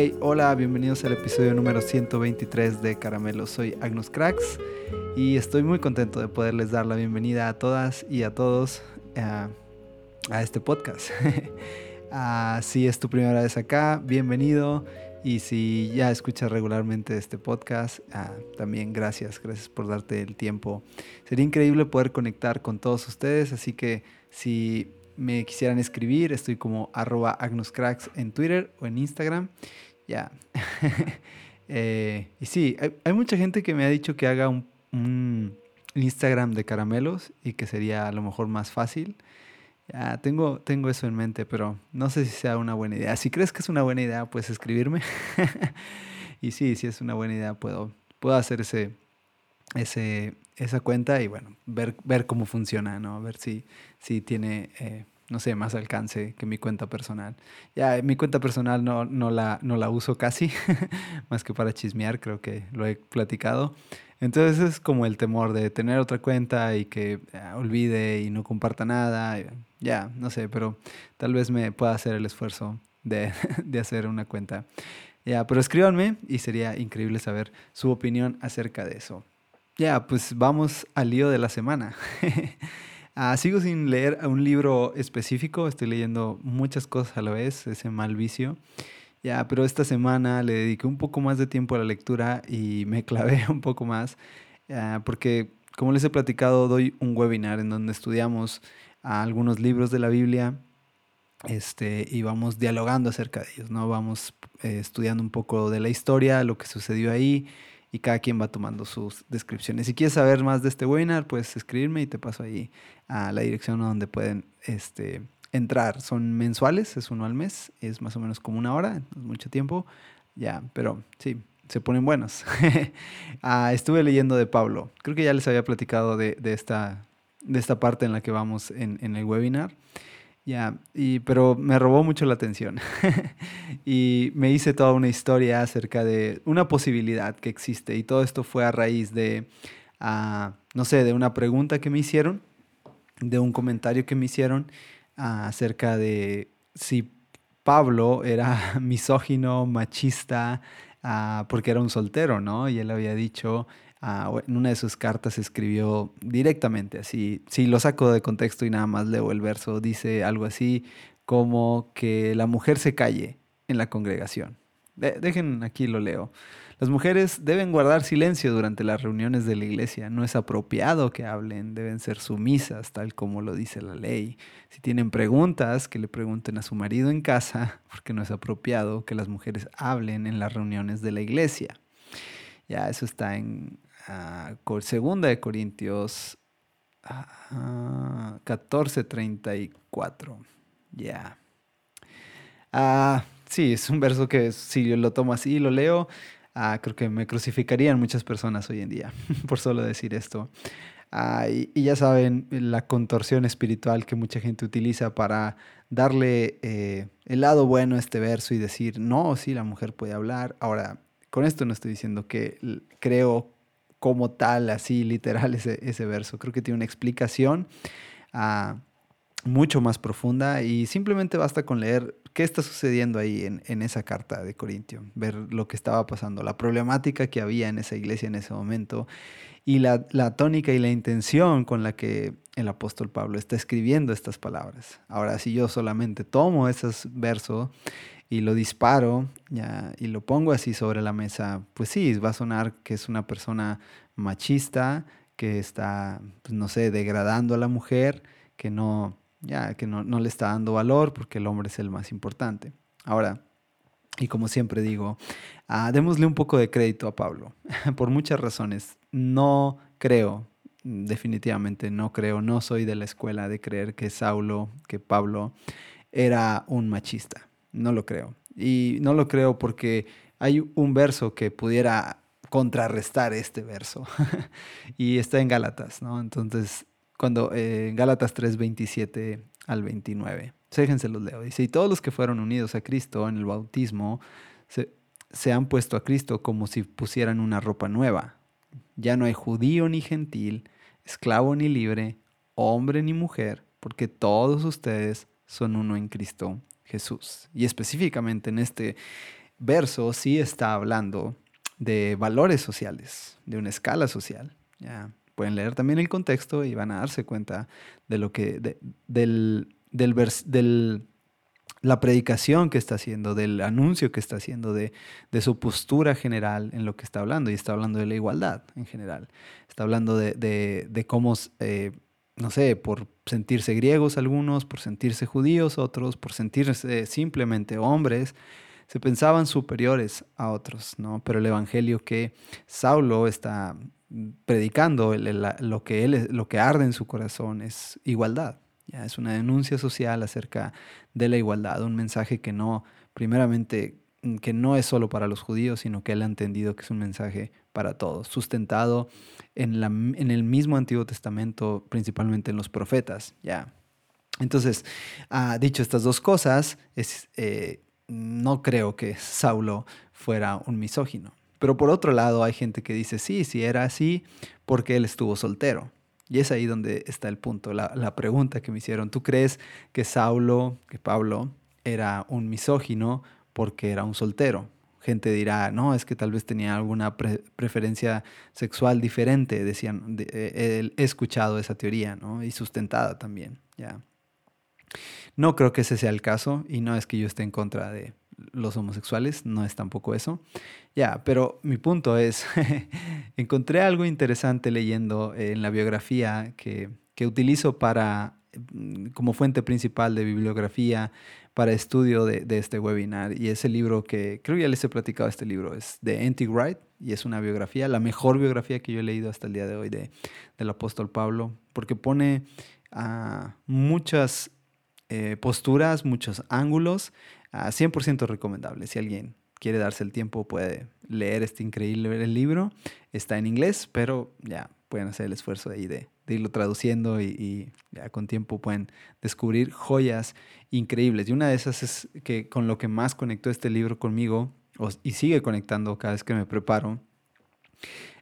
Hey, hola, bienvenidos al episodio número 123 de Caramelo. Soy Agnus Cracks y estoy muy contento de poderles dar la bienvenida a todas y a todos a, a este podcast. uh, si es tu primera vez acá, bienvenido. Y si ya escuchas regularmente este podcast, uh, también gracias, gracias por darte el tiempo. Sería increíble poder conectar con todos ustedes, así que si me quisieran escribir, estoy como arroba agnuscracks en Twitter o en Instagram. Ya. eh, y sí, hay, hay, mucha gente que me ha dicho que haga un, Instagram de caramelos y que sería a lo mejor más fácil. Ya, tengo, tengo eso en mente, pero no sé si sea una buena idea. Si crees que es una buena idea, puedes escribirme. y sí, si es una buena idea, puedo, puedo hacer ese, ese, esa cuenta y bueno, ver, ver cómo funciona, ¿no? Ver si, si tiene, eh, no sé, más alcance que mi cuenta personal. Ya, mi cuenta personal no, no, la, no la uso casi, más que para chismear, creo que lo he platicado. Entonces es como el temor de tener otra cuenta y que ya, olvide y no comparta nada. Ya, no sé, pero tal vez me pueda hacer el esfuerzo de, de hacer una cuenta. Ya, pero escríbanme y sería increíble saber su opinión acerca de eso. Ya, pues vamos al lío de la semana. uh, sigo sin leer un libro específico, estoy leyendo muchas cosas a la vez, ese mal vicio. Ya, pero esta semana le dediqué un poco más de tiempo a la lectura y me clavé un poco más, uh, porque como les he platicado, doy un webinar en donde estudiamos uh, algunos libros de la Biblia este, y vamos dialogando acerca de ellos, ¿no? Vamos eh, estudiando un poco de la historia, lo que sucedió ahí y cada quien va tomando sus descripciones. Si quieres saber más de este webinar, puedes escribirme y te paso ahí a la dirección donde pueden este, entrar. Son mensuales, es uno al mes, es más o menos como una hora, es mucho tiempo, ya, pero sí, se ponen buenos. ah, estuve leyendo de Pablo, creo que ya les había platicado de, de, esta, de esta parte en la que vamos en, en el webinar. Ya, y, pero me robó mucho la atención. y me hice toda una historia acerca de una posibilidad que existe. Y todo esto fue a raíz de, uh, no sé, de una pregunta que me hicieron, de un comentario que me hicieron uh, acerca de si Pablo era misógino, machista, uh, porque era un soltero, ¿no? Y él había dicho Uh, en una de sus cartas escribió directamente así, si lo saco de contexto y nada más leo el verso, dice algo así como que la mujer se calle en la congregación. De dejen aquí lo leo. Las mujeres deben guardar silencio durante las reuniones de la iglesia. No es apropiado que hablen, deben ser sumisas, tal como lo dice la ley. Si tienen preguntas, que le pregunten a su marido en casa, porque no es apropiado que las mujeres hablen en las reuniones de la iglesia. Ya, eso está en uh, segunda de Corintios uh, 14:34. Ya. Yeah. Sí, es un verso que si yo lo tomo así y lo leo, uh, creo que me crucificarían muchas personas hoy en día por solo decir esto. Y, y, ya saben la contorsión espiritual que mucha gente utiliza para darle eh, el lado bueno a este verso y decir, no, sí, la mujer puede hablar. Ahora, con esto no estoy diciendo que creo como tal, así literal, ese, ese verso. Creo que tiene una explicación uh, mucho más profunda y simplemente basta con leer qué está sucediendo ahí en, en, esa carta de Corintio, ver lo que estaba pasando, la problemática que había en esa iglesia en ese momento y la, la tónica y la intención con la que el apóstol Pablo está escribiendo estas palabras. Ahora, si yo solamente tomo esos versos y lo disparo ya, y lo pongo así sobre la mesa, pues sí, va a sonar que es una persona machista, que está, pues no sé, degradando a la mujer, que no, ya, que no, no le está dando valor porque el hombre es el más importante. Ahora, y como siempre digo, uh, démosle un poco de crédito a Pablo, por muchas razones. No creo, definitivamente no creo, no soy de la escuela de creer que Saulo, que Pablo era un machista. No lo creo. Y no lo creo porque hay un verso que pudiera contrarrestar este verso. y está en Gálatas, ¿no? Entonces, cuando eh, Gálatas 3, 27 al 29. Déjense los leo. Dice, y todos los que fueron unidos a Cristo en el bautismo se, se han puesto a Cristo como si pusieran una ropa nueva. Ya no hay judío ni gentil, esclavo ni libre, hombre ni mujer, porque todos ustedes son uno en Cristo Jesús. Y específicamente en este verso sí está hablando de valores sociales, de una escala social. Pueden leer también el contexto y van a darse cuenta de lo que del, del, del la predicación que está haciendo, del anuncio que está haciendo, de, de, su postura general en lo que está hablando. Y está hablando de la igualdad en general. Está hablando de, de, de cómo, eh, no sé, por sentirse griegos algunos, por sentirse judíos otros, por sentirse simplemente hombres, se pensaban superiores a otros, ¿no? Pero el evangelio que Saulo está predicando, lo, que él, lo que arde en su corazón es igualdad. ¿ya? Es una denuncia social acerca de la igualdad, un mensaje que no, primeramente, que no es solo para los judíos, sino que él ha entendido que es un mensaje para todos, sustentado en, la, en el mismo Antiguo Testamento, principalmente en los profetas. ¿ya? Entonces, uh, dicho estas dos cosas, es, eh, no creo que Saulo fuera un misógino. Pero por otro lado hay gente que dice, sí, sí era así porque él estuvo soltero. Y es ahí donde está el punto, la, pregunta que me hicieron. ¿Tú crees que Saulo, que Pablo, era un misógino porque era un soltero? Gente dirá, no, es que tal vez tenía alguna preferencia sexual diferente, decían, eh, he escuchado esa teoría, ¿no? Y sustentada también, ya. No creo que ese sea el caso y no es que yo esté en contra de los homosexuales, no es tampoco eso. Ya, pero mi punto es, encontré algo interesante leyendo en la biografía que, que utilizo para mm, como fuente principal de bibliografía para estudio de, de, este webinar. Y ese libro que creo ya les he platicado, este libro es de Anti Wright y es una biografía, la mejor biografía que yo he leído hasta el día de hoy de, del apóstol Pablo, porque pone a muchas eh, posturas, muchos ángulos, 100% recomendable. Si alguien quiere darse el tiempo, puede leer este increíble libro. Está en inglés, pero ya pueden hacer el esfuerzo ahí de, de irlo traduciendo y, con tiempo pueden descubrir joyas increíbles. Y una de esas es que con lo que más conectó este libro conmigo, y sigue conectando cada vez que me preparo,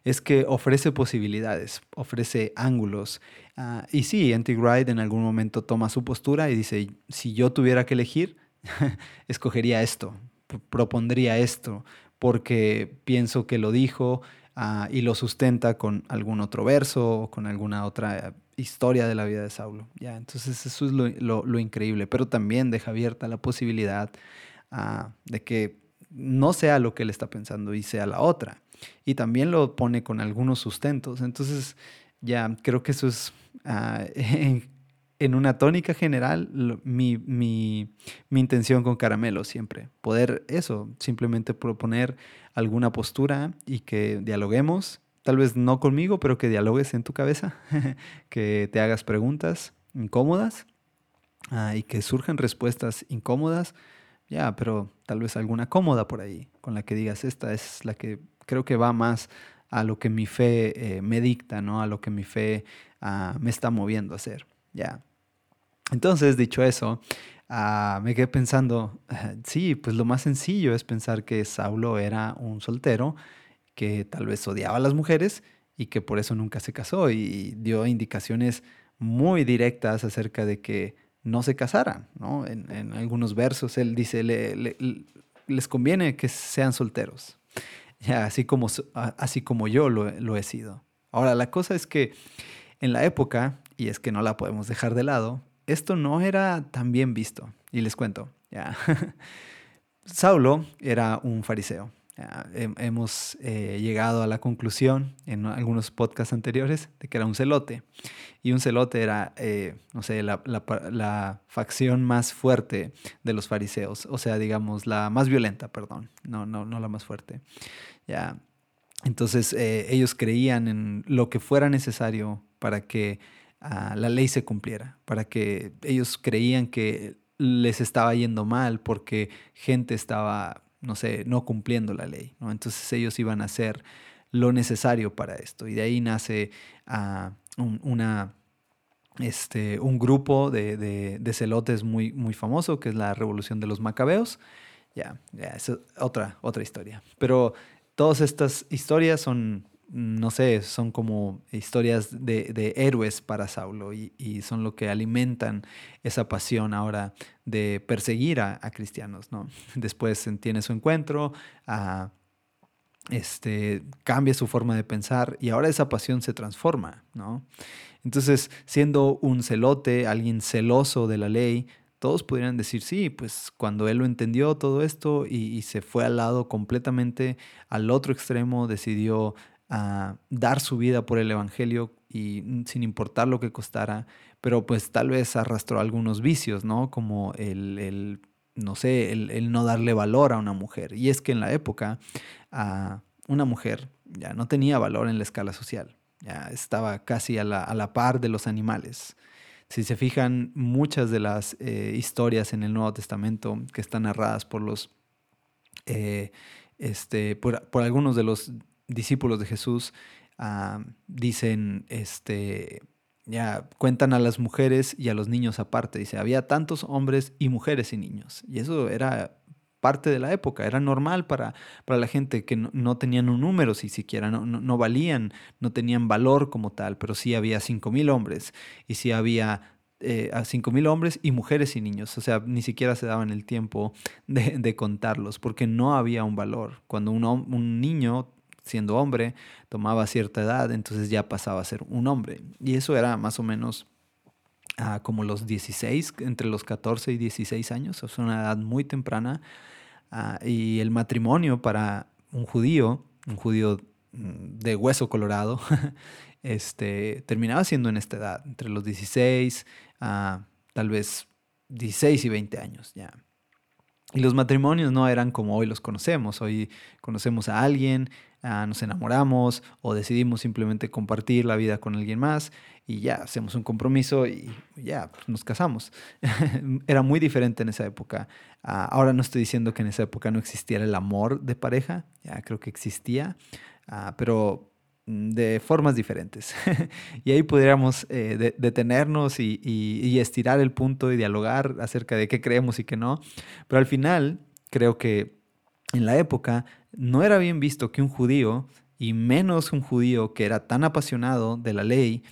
es que ofrece posibilidades, ofrece ángulos. Ah, y sí, Anti-Wright en algún momento toma su postura y dice, si yo tuviera que elegir, escogería esto, propondría esto, porque pienso que lo dijo ah, y lo sustenta con algún otro verso o con alguna otra historia de la vida de Saulo. ¿ya? Entonces eso es lo, increíble, pero también deja abierta la posibilidad ah, de que no sea lo que él está pensando y sea la otra y también lo pone con algunos sustentos. Entonces, ya creo que eso es, ah, una tónica general, mi, mi, mi, intención con Caramelo siempre. Poder eso, simplemente proponer alguna postura y que dialoguemos. Tal vez no conmigo, pero que dialogues en tu cabeza, que te hagas preguntas incómodas ah, y que surjan respuestas incómodas. Ya, pero tal vez alguna cómoda por ahí, con la que digas, esta es la que creo que va más a lo que mi fe eh, me dicta, ¿no? A lo que mi fe ah, me está moviendo a hacer, ¿ya? Entonces, dicho eso, ah, me quedé pensando, sí, pues lo más sencillo es pensar que Saulo era un soltero que tal vez odiaba a las mujeres y que por eso nunca se casó y dio indicaciones muy directas acerca de que no se casaran, ¿no? En, algunos versos él dice, les conviene que sean solteros, así como, así como yo lo, he sido. Ahora, la cosa es que en la época, y es que no la podemos dejar de lado, esto no era tan bien visto. Y les cuento, ya. Saulo era un fariseo. hemos eh, llegado a la conclusión en algunos podcasts anteriores de que era un celote. Y un celote era, eh, no sé, la, la, facción más fuerte de los fariseos. O sea, digamos, la más violenta, perdón. No, no, no la más fuerte. ¿ya? Entonces eh, ellos creían en lo que fuera necesario para que ah, la ley se cumpliera, para que ellos creían que les estaba yendo mal porque gente estaba, no sé, no cumpliendo la ley. Entonces ellos iban a hacer lo necesario para esto. Y de ahí nace uh, un, una, este, un grupo de, de, celotes muy, muy famoso, que es la Revolución de los Macabeos. Ya, ya, es otra, otra historia. Pero Todas estas historias son no sé, son como historias de, héroes para Saulo y, son lo que alimentan esa pasión ahora de perseguir a, cristianos, ¿no? Después tiene su encuentro, a, este, cambia su forma de pensar y ahora esa pasión se transforma, ¿no? Entonces, siendo un celote, alguien celoso de la ley, todos podrían decir, sí, pues cuando él lo entendió todo esto y, se fue al lado completamente al otro extremo, decidió ah, dar su vida por el Evangelio y sin importar lo que costara, pero pues tal vez arrastró algunos vicios, ¿no? Como el, no sé, el, no darle valor a una mujer. Y es que en la época ah, una mujer ya no tenía valor en la escala social, ya estaba casi a la, a la par de los animales. Si se fijan, muchas de las eh, historias en el Nuevo Testamento que están narradas por los, eh, este, por, algunos de los discípulos de Jesús, ah, dicen, este, ya cuentan a las mujeres y a los niños aparte. Dice, había tantos hombres y mujeres y niños. Y eso era parte de la época, era normal para, para la gente que no, tenían un número, si siquiera no, no, valían, no tenían valor como tal, pero sí había 5.000 hombres y sí había eh, a 5.000 hombres y mujeres y niños, o sea, ni siquiera se daban el tiempo de, de contarlos, porque no había un valor. Cuando un, un niño siendo hombre, tomaba cierta edad, entonces ya pasaba a ser un hombre. Y eso era más o menos ah, como los 16, entre los 14 y 16 años, es una edad muy temprana. Ah, y el matrimonio para un judío, un judío mm, de hueso colorado, este, terminaba siendo en esta edad, entre los 16 a tal vez 16 y 20 años ya. Y los matrimonios no eran como hoy los conocemos. Hoy conocemos a alguien, ah, nos enamoramos o decidimos simplemente compartir la vida con alguien más y ya hacemos un compromiso y ya pues, nos casamos. Era muy diferente en esa época. Ah, ahora no estoy diciendo que en esa época no existiera el amor de pareja, ya creo que existía, ah, pero de formas diferentes. y ahí podríamos eh, detenernos y, estirar el punto y dialogar acerca de qué creemos y qué no. Pero al final, creo que en la época no era bien visto que un judío, y menos un judío que era tan apasionado de la ley,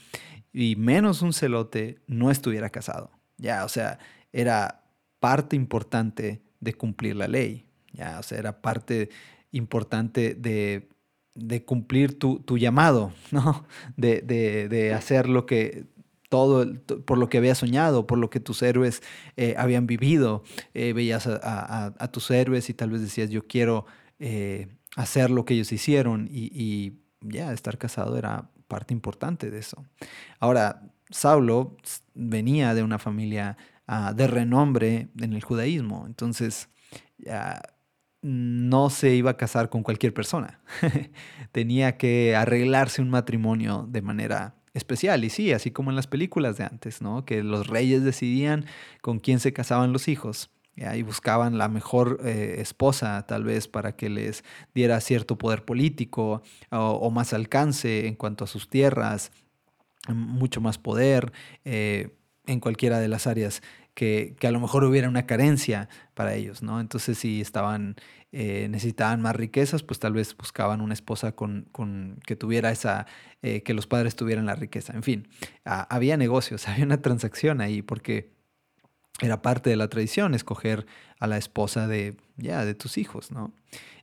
y menos un celote, no estuviera casado. Ya, o sea, era parte importante de cumplir la ley. Ya, o sea, era parte importante de de cumplir tu, llamado, ¿no? De, hacer lo que todo por lo que habías soñado, por lo que tus héroes eh, habían vivido. Eh, veías a, tus héroes y tal vez decías, yo quiero eh, hacer lo que ellos hicieron y, ya, estar casado era parte importante de eso. Ahora, Saulo venía de una familia ah, de renombre en el judaísmo, entonces ya no se iba a casar con cualquier persona. Tenía que arreglarse un matrimonio de manera especial. Y sí, así como en las películas de antes, ¿no? Que los reyes decidían con quién se casaban los hijos. Y buscaban la mejor eh, esposa, tal vez, para que les diera cierto poder político o, más alcance en cuanto a sus tierras, mucho más poder eh, en cualquiera de las áreas que, a lo mejor hubiera una carencia para ellos, ¿no? Entonces, si estaban, eh, necesitaban más riquezas, pues tal vez buscaban una esposa con, que tuviera esa, eh, que los padres tuvieran la riqueza. En fin, había negocios, había una transacción ahí, porque era parte de la tradición escoger a la esposa de, de tus hijos, ¿no?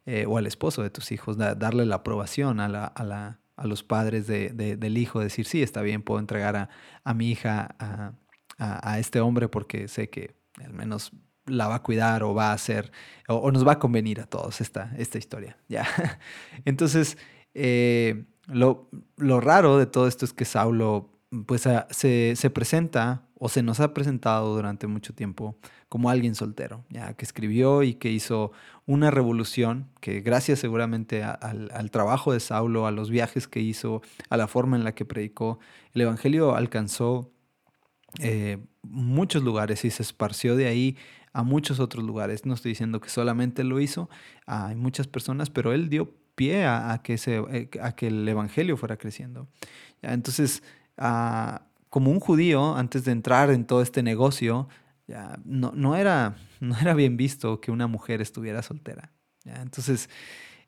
Eh, o al esposo de tus hijos, darle la aprobación a, la, a, la, a los padres de, del hijo, decir, sí, está bien, puedo entregar a, a mi hija a a, este hombre porque sé que al menos la va a cuidar o va a hacer, o, nos va a convenir a todos esta, esta historia. ¿ya? Entonces, eh, lo, raro de todo esto es que Saulo pues, se, se, presenta o se nos ha presentado durante mucho tiempo como alguien soltero, ya que escribió y que hizo una revolución que gracias seguramente al, al, trabajo de Saulo, a los viajes que hizo, a la forma en la que predicó, el Evangelio alcanzó eh, muchos lugares y se esparció de ahí a muchos otros lugares. No estoy diciendo que solamente lo hizo, hay muchas personas, pero él dio pie a, que, eh, a que el Evangelio fuera creciendo. Entonces, ah, como un judío, antes de entrar en todo este negocio, ya, no, no, era, no era bien visto que una mujer estuviera soltera. Entonces,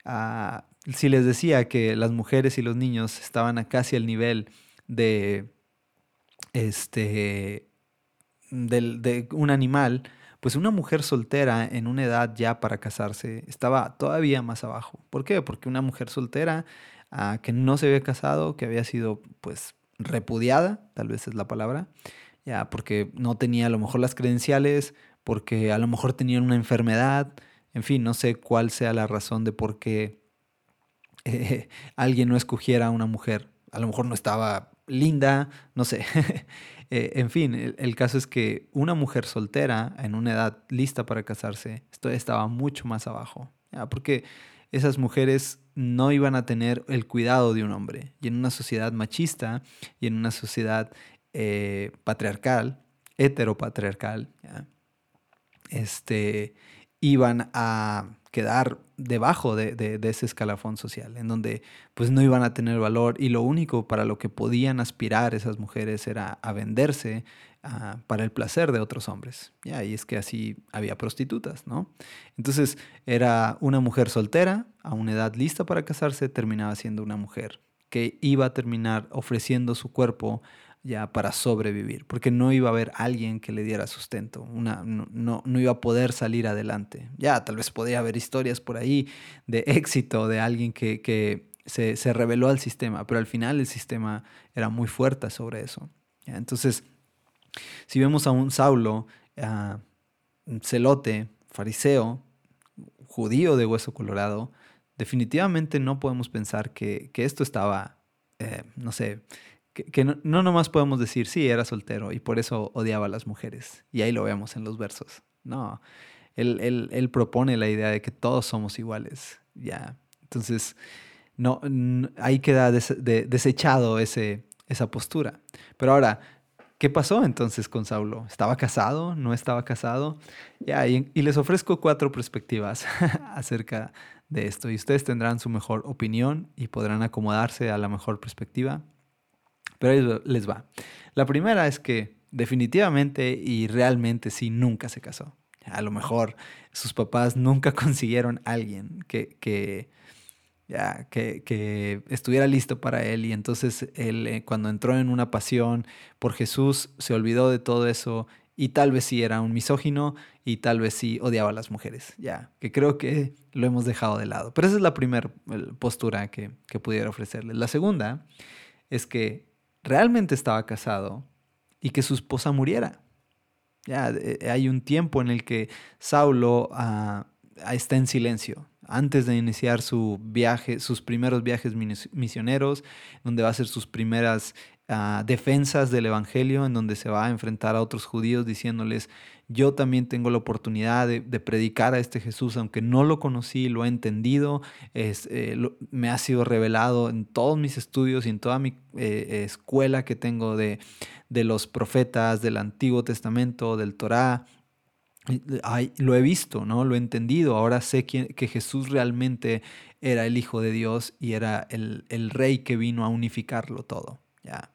ah, si les decía que las mujeres y los niños estaban a casi al nivel de, este, de un animal, pues una mujer soltera en una edad ya para casarse estaba todavía más abajo. ¿Por qué? Porque una mujer soltera ah, que no se había casado, que había sido pues repudiada, tal vez es la palabra, ya porque no tenía a lo mejor las credenciales, porque a lo mejor tenía una enfermedad, en fin, no sé cuál sea la razón de por qué eh, alguien no escogiera a una mujer. A lo mejor no estaba linda, no sé. Eh, en fin, el, caso es que una mujer soltera en una edad lista para casarse esto estaba mucho más abajo, porque esas mujeres no iban a tener el cuidado de un hombre. Y en una sociedad machista y en una sociedad eh, patriarcal, heteropatriarcal, este, iban a quedar debajo de, ese escalafón social, en donde pues no iban a tener valor y lo único para lo que podían aspirar esas mujeres era a venderse ah, para el placer de otros hombres. Y es que así había prostitutas, ¿no? Entonces era una mujer soltera, a una edad lista para casarse, terminaba siendo una mujer que iba a terminar ofreciendo su cuerpo ya para sobrevivir, porque no iba a haber alguien que le diera sustento, una, no, no, iba a poder salir adelante. Ya, tal vez podría haber historias por ahí de éxito de alguien que, que se, se, reveló al sistema, pero al final el sistema era muy fuerte sobre eso. Entonces, si vemos a un Saulo, un celote, fariseo, judío de hueso colorado, definitivamente no podemos pensar que, que esto estaba, eh, no sé, que, no, no, nomás podemos decir, sí, era soltero y por eso odiaba a las mujeres. Y ahí lo vemos en los versos. No, él, él, él propone la idea de que todos somos iguales. Ya, entonces, no, ahí queda desechado ese, esa postura. Pero ahora, ¿qué pasó entonces con Saulo? ¿Estaba casado? ¿No estaba casado? Y, les ofrezco cuatro perspectivas acerca de esto y ustedes tendrán su mejor opinión y podrán acomodarse a la mejor perspectiva. Pero ahí les va. La primera es que definitivamente y realmente sí nunca se casó. A lo mejor sus papás nunca consiguieron alguien que, que, ya, que, que, estuviera listo para él y entonces él eh, cuando entró en una pasión por Jesús se olvidó de todo eso y tal vez sí era un misógino y tal vez sí odiaba a las mujeres. Ya, que creo que lo hemos dejado de lado. Pero esa es la primera postura que, que pudiera ofrecerle. La segunda es que realmente estaba casado y que su esposa muriera. Ya eh, hay un tiempo en el que Saulo ah, está en silencio antes de iniciar su viaje, sus primeros viajes misioneros, donde va a hacer sus primeras ah, defensas del Evangelio, en donde se va a enfrentar a otros judíos diciéndoles, yo también tengo la oportunidad de, predicar a este Jesús, aunque no lo conocí, lo he entendido, eh, me ha sido revelado en todos mis estudios y en toda mi eh, escuela que tengo de, de los profetas, del Antiguo Testamento, del Torá, lo he visto, ¿no? Lo he entendido. Ahora sé que, que Jesús realmente era el Hijo de Dios y era el, el rey que vino a unificarlo todo. ¿ya?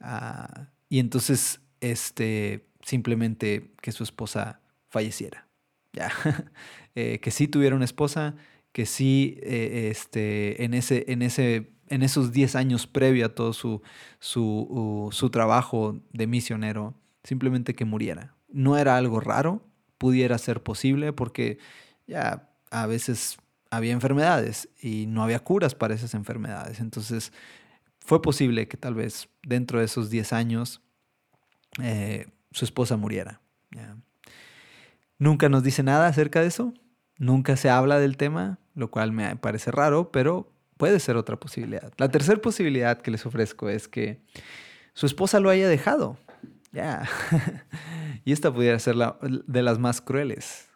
Ah, y entonces, este, simplemente que su esposa falleciera. ¿ya? Eh, que sí tuviera una esposa, que sí, eh, este, en, ese, en, ese, en esos 10 años previo a todo su, su, su trabajo de misionero, simplemente que muriera. No era algo raro, pudiera ser posible porque ya a veces había enfermedades y no había curas para esas enfermedades. Entonces fue posible que tal vez dentro de esos 10 años eh, su esposa muriera. Nunca nos dice nada acerca de eso, nunca se habla del tema, lo cual me parece raro, pero puede ser otra posibilidad. La tercera posibilidad que les ofrezco es que su esposa lo haya dejado. Ya. y esta pudiera ser la, de las más crueles.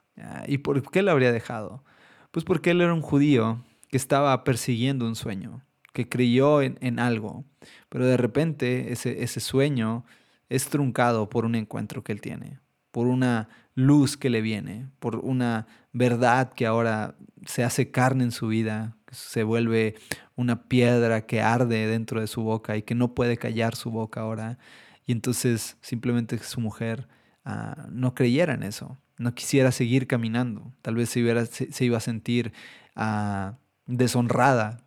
¿Y por qué lo habría dejado? Pues porque él era un judío que estaba persiguiendo un sueño, que creyó en, en algo, pero de repente ese, ese sueño es truncado por un encuentro que él tiene, por una luz que le viene, por una verdad que ahora se hace carne en su vida, se vuelve una piedra que arde dentro de su boca y que no puede callar su boca ahora. Y entonces simplemente su mujer ah, no creyera en eso, no quisiera seguir caminando. Tal vez se, se, iba a sentir ah, deshonrada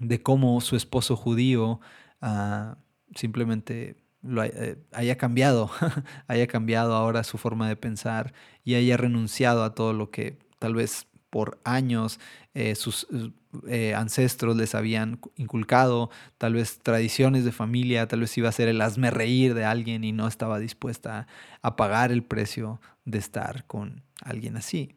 de cómo su esposo judío ah, simplemente lo eh, haya cambiado, haya cambiado ahora su forma de pensar y haya renunciado a todo lo que tal vez por años eh, sus eh, ancestros les habían inculcado, tal vez tradiciones de familia, tal vez iba a ser el hazme reír de alguien y no estaba dispuesta a pagar el precio de estar con alguien así.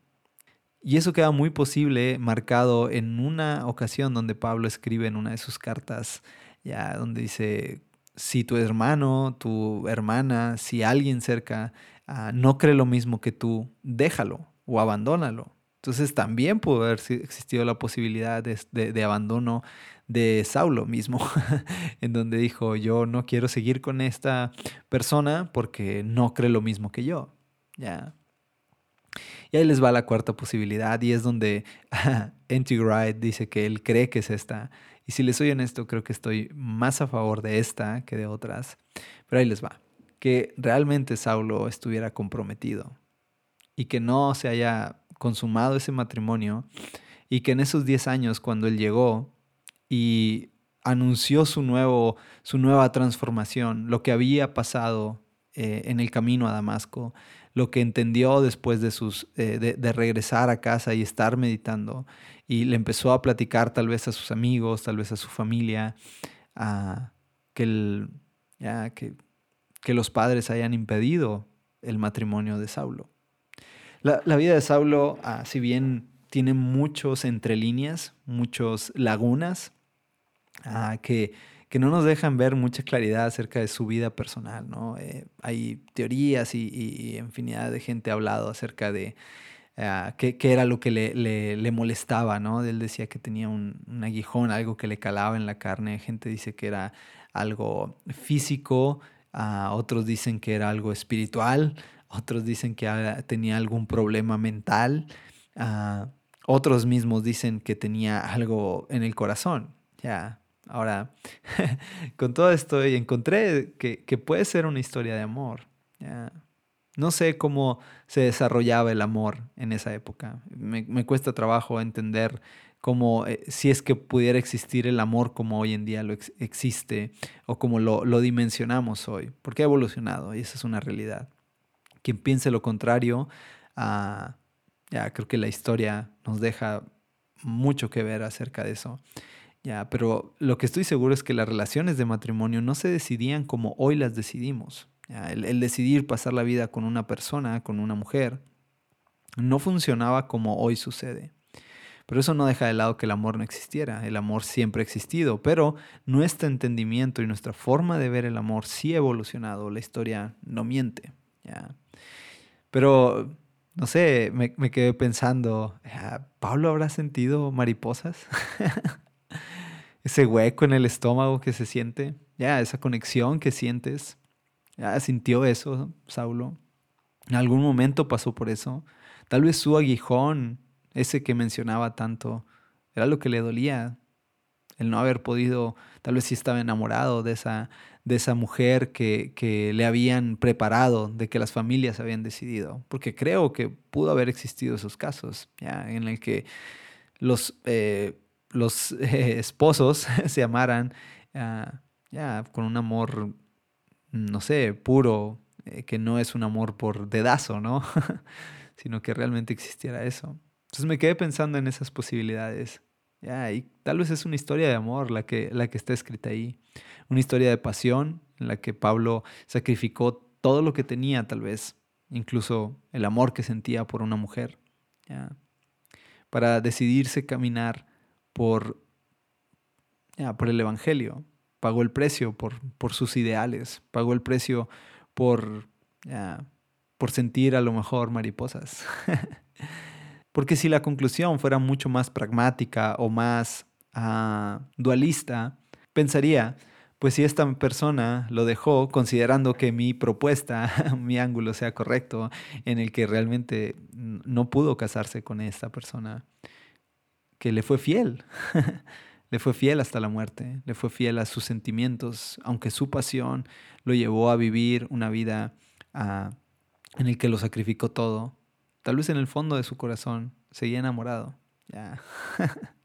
Y eso queda muy posible marcado en una ocasión donde Pablo escribe en una de sus cartas, ya donde dice, si tu hermano, tu hermana, si alguien cerca ah, no cree lo mismo que tú, déjalo o abandónalo. Entonces también pudo haber existido la posibilidad de, abandono de Saulo mismo, en donde dijo, yo no quiero seguir con esta persona porque no cree lo mismo que yo. Ya. Y ahí les va la cuarta posibilidad y es donde N.T. Wright dice que él cree que es esta. Y si les soy honesto, creo que estoy más a favor de esta que de otras. Pero ahí les va. Que realmente Saulo estuviera comprometido y que no se haya consumado ese matrimonio y que en esos 10 años cuando él llegó y anunció su, nuevo, su nueva transformación, lo que había pasado eh, en el camino a Damasco, lo que entendió después de, sus, eh, de, regresar a casa y estar meditando, y le empezó a platicar tal vez a sus amigos, tal vez a su familia, que, el, ya, que, que los padres hayan impedido el matrimonio de Saulo. La, vida de Saulo, ah, si bien tiene muchos entre líneas, muchos lagunas, ah, que, no nos dejan ver mucha claridad acerca de su vida personal. ¿no? Eh, hay teorías y, infinidad de gente ha hablado acerca de ah, qué, era lo que le, le, molestaba. ¿no? Él decía que tenía un, aguijón, algo que le calaba en la carne. Gente dice que era algo físico, otros dicen que era algo espiritual, otros dicen que tenía algún problema mental, ah, otros mismos dicen que tenía algo en el corazón. Ya, ahora, con todo esto encontré que, puede ser una historia de amor. No sé cómo se desarrollaba el amor en esa época. Me, cuesta trabajo entender cómo, eh, si es que pudiera existir el amor como hoy en día lo existe o como lo, lo dimensionamos hoy, porque ha evolucionado y esa es una realidad. Quien piense lo contrario, ah, ya creo que la historia nos deja mucho que ver acerca de eso. Ya, pero lo que estoy seguro es que las relaciones de matrimonio no se decidían como hoy las decidimos. el, decidir pasar la vida con una persona, con una mujer, no funcionaba como hoy sucede. Pero eso no deja de lado que el amor no existiera. El amor siempre ha existido, pero nuestro entendimiento y nuestra forma de ver el amor sí ha evolucionado. La historia no miente. ¿ya? Pero, no sé, me, quedé pensando, ah, ¿Pablo habrá sentido mariposas? Ese hueco en el estómago que se siente, ya, esa conexión que sientes. Ya sintió eso, Saulo. En algún momento pasó por eso. Tal vez su aguijón, ese que mencionaba tanto, era lo que le dolía. El no haber podido, tal vez si estaba enamorado de esa, de esa mujer que, que, le habían preparado, de que las familias habían decidido. Porque creo que pudo haber existido esos casos, ¿ya? en el que los, eh, los eh, esposos se amaran ah, ya, con un amor, no sé, puro, eh, que no es un amor por dedazo, ¿no? sino que realmente existiera eso. Entonces me quedé pensando en esas posibilidades. Ya, y tal vez es una historia de amor la que, la que está escrita ahí. Una historia de pasión en la que Pablo sacrificó todo lo que tenía, tal vez, incluso el amor que sentía por una mujer, para decidirse caminar por, por el Evangelio. Pagó el precio por, por sus ideales, pagó el precio por, por sentir a lo mejor mariposas. Porque si la conclusión fuera mucho más pragmática o más ah, dualista, pensaría, pues si esta persona lo dejó considerando que mi propuesta, mi ángulo sea correcto, en el que realmente no pudo casarse con esta persona, que le fue fiel, le fue fiel hasta la muerte, le fue fiel a sus sentimientos, aunque su pasión lo llevó a vivir una vida ah, en el que lo sacrificó todo, Tal vez en el fondo de su corazón seguía enamorado. Ya.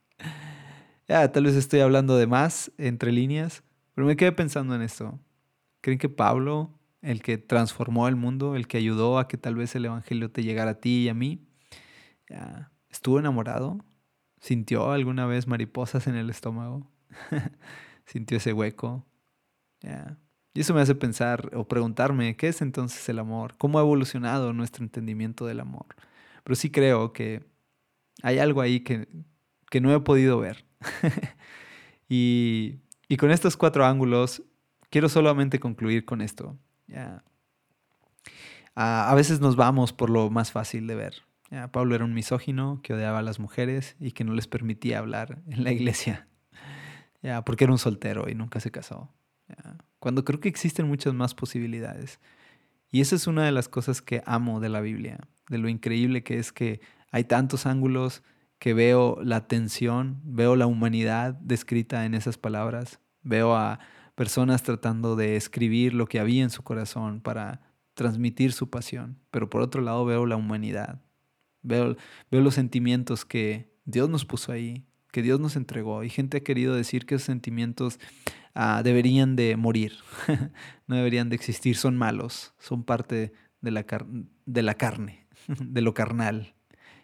Ya, tal vez estoy hablando de más entre líneas, pero me quedé pensando en esto. ¿Creen que Pablo, el que transformó el mundo, el que ayudó a que tal vez el Evangelio te llegara a ti y a mí, estuvo enamorado? ¿Sintió alguna vez mariposas en el estómago? ¿Sintió ese hueco? Y eso me hace pensar o preguntarme, ¿qué es entonces el amor? ¿Cómo ha evolucionado nuestro entendimiento del amor? Pero sí creo que hay algo ahí que, que no he podido ver. y, con estos cuatro ángulos, quiero solamente concluir con esto. A, veces nos vamos por lo más fácil de ver. Pablo era un misógino que odiaba a las mujeres y que no les permitía hablar en la iglesia. Porque era un soltero y nunca se casó. Cuando creo que existen muchas más posibilidades. Y esa es una de las cosas que amo de la Biblia, de lo increíble que es que hay tantos ángulos, que veo la tensión, veo la humanidad descrita en esas palabras, veo a personas tratando de escribir lo que había en su corazón para transmitir su pasión, pero por otro lado veo la humanidad, veo, veo los sentimientos que Dios nos puso ahí, que Dios nos entregó, y gente ha querido decir que esos sentimientos ah, deberían de morir, no deberían de existir, son malos, son parte de la, de la carne, de lo carnal,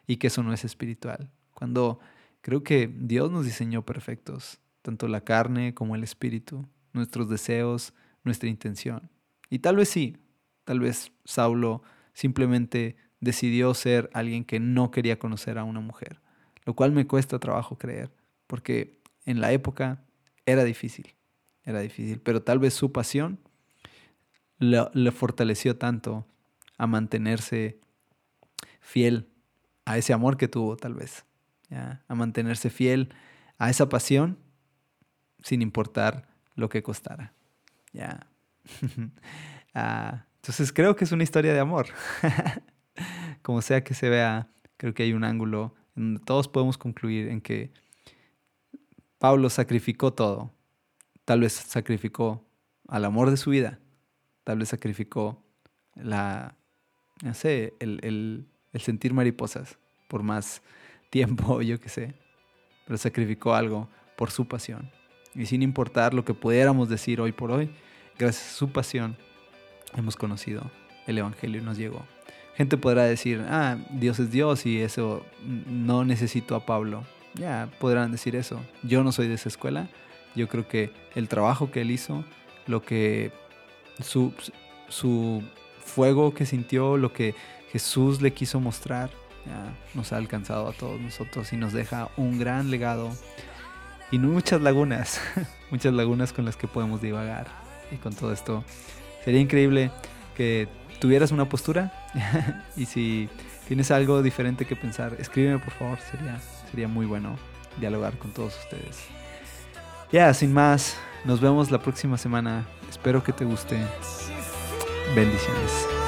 y que eso no es espiritual. Cuando creo que Dios nos diseñó perfectos, tanto la carne como el espíritu, nuestros deseos, nuestra intención. Y tal vez sí, tal vez Saulo simplemente decidió ser alguien que no quería conocer a una mujer, lo cual me cuesta trabajo creer, porque en la época era difícil, era difícil, pero tal vez su pasión le, fortaleció tanto a mantenerse fiel a ese amor que tuvo, tal vez a mantenerse fiel a esa pasión sin importar lo que costara. ¿ya? Ah, entonces creo que es una historia de amor. Como sea que se vea, creo que hay un ángulo en donde todos podemos concluir en que Pablo sacrificó todo. Tal vez sacrificó al amor de su vida. Tal vez sacrificó la, no sé, el, el, el sentir mariposas por más tiempo, yo qué sé, pero sacrificó algo por su pasión. Y sin importar lo que pudiéramos decir hoy por hoy, gracias a su pasión hemos conocido el Evangelio y nos llegó. Gente podrá decir, ah, Dios es Dios y eso no necesito a Pablo. Ya, podrán decir eso. Yo no soy de esa escuela. Yo creo que el trabajo que él hizo, lo que su, su fuego que sintió, lo que Jesús le quiso mostrar, nos ha alcanzado a todos nosotros y nos deja un gran legado y muchas lagunas, muchas lagunas con las que podemos divagar. Y con todo esto, sería increíble que tuvieras una postura y si tienes algo diferente que pensar, escríbeme por favor, sería, sería muy bueno dialogar con todos ustedes. Ya, sin más, nos vemos la próxima semana. Espero que te guste. Bendiciones.